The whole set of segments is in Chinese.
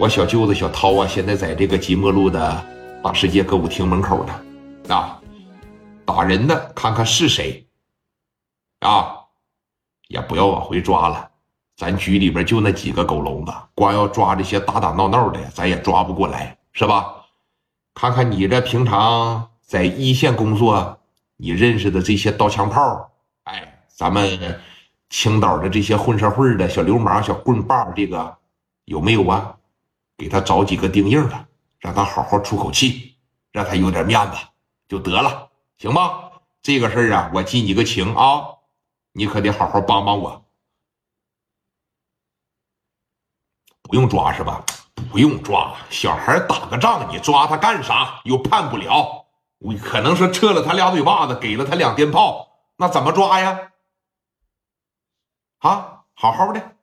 我小舅子小涛啊，现在在这个即墨路的大世界歌舞厅门口呢，啊，打人的，看看是谁，啊，也不要往回抓了，咱局里边就那几个狗笼子，光要抓这些打打闹闹的，咱也抓不过来，是吧？看看你这平常在一线工作，你认识的这些刀枪炮，哎，咱们青岛的这些混社会的小流氓、小棍棒，这个有没有啊？给他找几个钉硬的，让他好好出口气，让他有点面子就得了，行吗？这个事儿啊，我记你个情啊，你可得好好帮帮我。不用抓是吧？不用抓，小孩打个仗，你抓他干啥？又判不了。我可能说撤了他俩嘴巴子，给了他两鞭炮，那怎么抓呀？啊，好好的。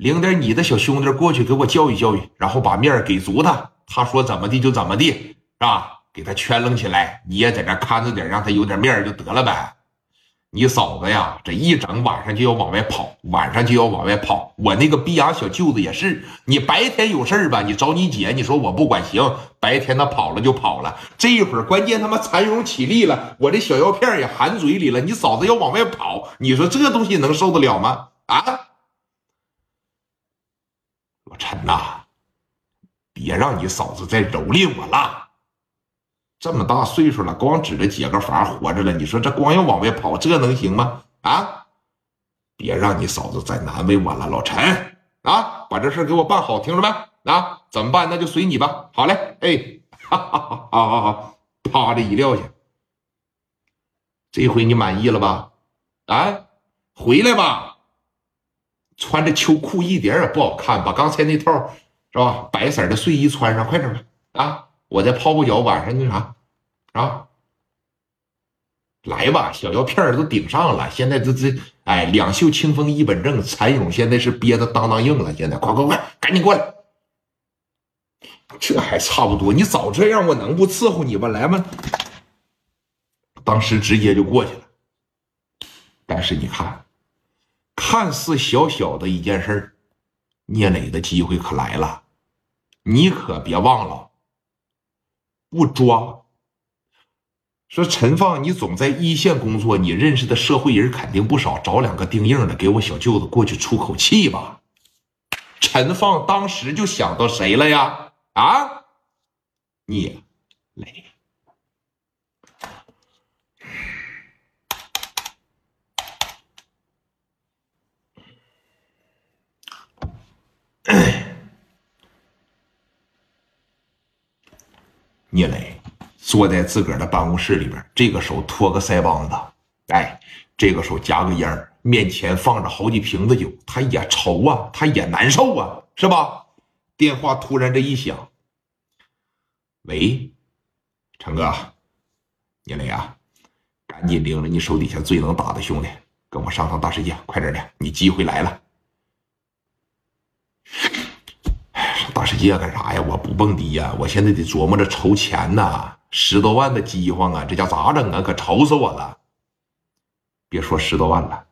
领点你的小兄弟过去给我教育教育，然后把面给足他。他说怎么地就怎么地，是吧？给他圈楞起来，你也在这看着点，让他有点面就得了呗。你嫂子呀，这一整晚上就要往外跑，晚上就要往外跑。我那个逼养小舅子也是，你白天有事吧，你找你姐，你说我不管行，白天他跑了就跑了。这一会儿关键他妈蚕蛹起立了，我这小药片也含嘴里了，你嫂子要往外跑，你说这东西能受得了吗？啊？老陈呐，别让你嫂子再蹂躏我了。这么大岁数了，光指着解个法活着了，你说这光要往外跑，这能行吗？啊！别让你嫂子再难为我了，老陈啊，把这事给我办好，听着没？啊，怎么办？那就随你吧。好嘞，哎，哈哈哈，好好好，趴着一撂下。这回你满意了吧？啊，回来吧。穿着秋裤一点也不好看，把刚才那套是吧？白色的睡衣穿上，快点吧！啊，我再泡泡脚，晚上那啥，啊，来吧，小药片都顶上了。现在这这，哎，两袖清风一本正，蚕蛹现在是憋得当当硬了。现在，快快快，赶紧过来！这还差不多，你早这样，我能不伺候你吗？来吧，当时直接就过去了。但是你看。看似小小的一件事聂磊的机会可来了，你可别忘了，不抓。说陈放，你总在一线工作，你认识的社会人肯定不少，找两个钉硬的，给我小舅子过去出口气吧。陈放当时就想到谁了呀？啊，聂磊。聂磊坐在自个儿的办公室里边，这个手托个腮帮子，哎，这个手夹个烟儿面前放着好几瓶子酒，他也愁啊，他也难受啊，是吧？电话突然这一响，喂，成哥，聂磊啊，赶紧领着你手底下最能打的兄弟，跟我上趟大世界，快点的，你机会来了。大世界干啥呀？我不蹦迪呀！我现在得琢磨着筹钱呢，十多万的饥荒啊，这家咋整啊？可愁死我了！别说十多万了，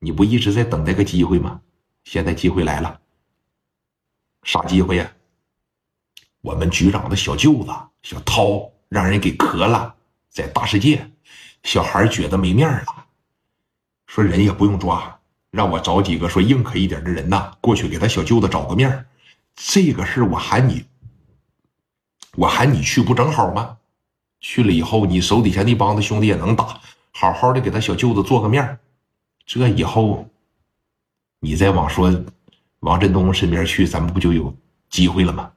你不一直在等待个机会吗？现在机会来了，啥机会呀？我们局长的小舅子小涛让人给磕了，在大世界，小孩觉得没面了，说人也不用抓。让我找几个说硬可一点的人呐，过去给他小舅子找个面这个事我喊你，我喊你去不正好吗？去了以后，你手底下那帮子兄弟也能打，好好的给他小舅子做个面这以后，你再往说王振东身边去，咱们不就有机会了吗？